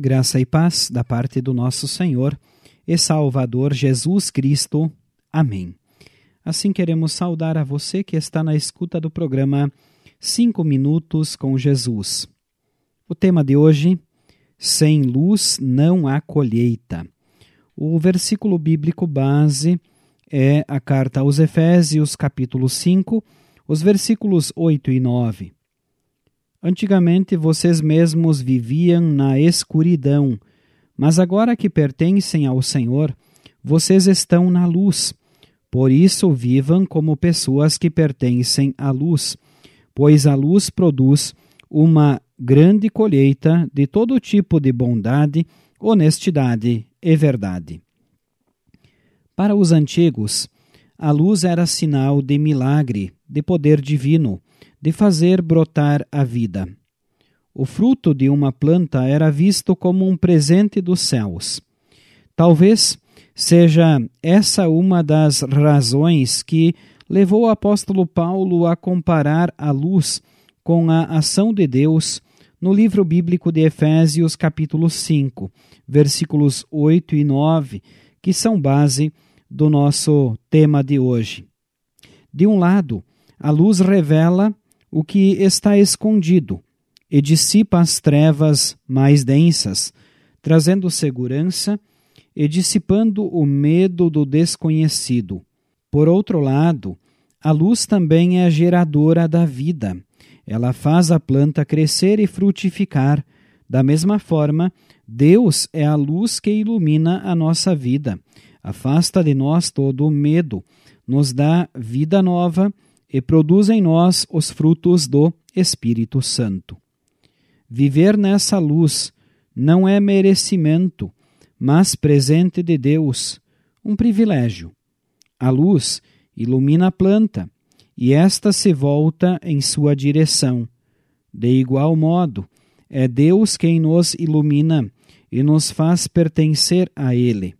Graça e paz da parte do nosso Senhor e Salvador Jesus Cristo. Amém. Assim queremos saudar a você que está na escuta do programa Cinco Minutos com Jesus. O tema de hoje: Sem luz não há colheita. O versículo bíblico base é a carta aos Efésios, capítulo 5, os versículos 8 e 9. Antigamente vocês mesmos viviam na escuridão, mas agora que pertencem ao Senhor, vocês estão na luz. Por isso vivam como pessoas que pertencem à luz, pois a luz produz uma grande colheita de todo tipo de bondade, honestidade e verdade. Para os antigos, a luz era sinal de milagre, de poder divino, de fazer brotar a vida. O fruto de uma planta era visto como um presente dos céus. Talvez seja essa uma das razões que levou o apóstolo Paulo a comparar a luz com a ação de Deus no livro bíblico de Efésios, capítulo 5, versículos 8 e 9, que são base do nosso tema de hoje. De um lado, a luz revela o que está escondido e dissipa as trevas mais densas, trazendo segurança e dissipando o medo do desconhecido. Por outro lado, a luz também é geradora da vida. Ela faz a planta crescer e frutificar. Da mesma forma, Deus é a luz que ilumina a nossa vida, afasta de nós todo o medo, nos dá vida nova e produz em nós os frutos do Espírito Santo. Viver nessa luz não é merecimento, mas presente de Deus, um privilégio. A luz ilumina a planta e esta se volta em sua direção. De igual modo, é Deus quem nos ilumina e nos faz pertencer a Ele.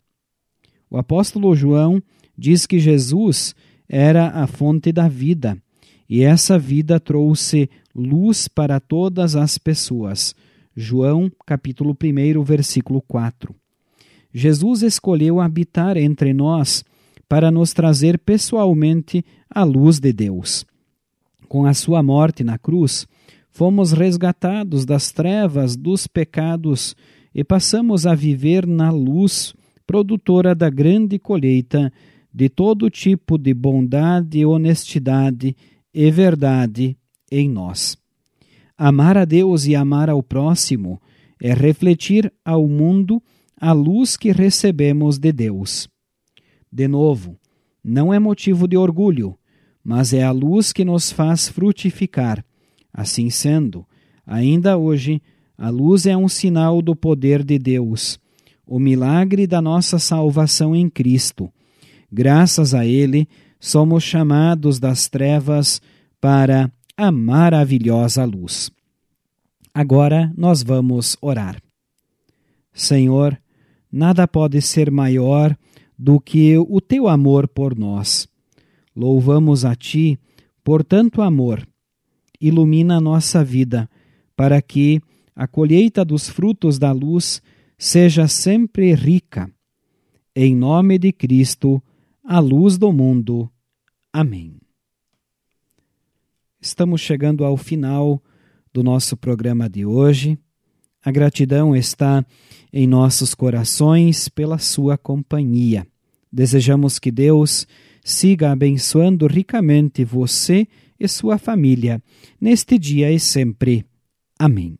O apóstolo João diz que Jesus era a fonte da vida, e essa vida trouxe luz para todas as pessoas. João, capítulo 1, versículo 4. Jesus escolheu habitar entre nós para nos trazer pessoalmente a luz de Deus. Com a sua morte na cruz, fomos resgatados das trevas dos pecados e passamos a viver na luz produtora da grande colheita de todo tipo de bondade, honestidade e verdade em nós. Amar a Deus e amar ao próximo é refletir ao mundo a luz que recebemos de Deus. De novo, não é motivo de orgulho, mas é a luz que nos faz frutificar. Assim sendo, ainda hoje, a luz é um sinal do poder de Deus, o milagre da nossa salvação em Cristo Graças a ele, somos chamados das trevas para a maravilhosa luz. Agora nós vamos orar. Senhor, nada pode ser maior do que o teu amor por nós. Louvamos a ti por tanto amor. Ilumina a nossa vida, para que a colheita dos frutos da luz seja sempre rica. Em nome de Cristo, a luz do mundo. Amém. Estamos chegando ao final do nosso programa de hoje. A gratidão está em nossos corações pela sua companhia. Desejamos que Deus siga abençoando ricamente você e sua família, neste dia e sempre. Amém.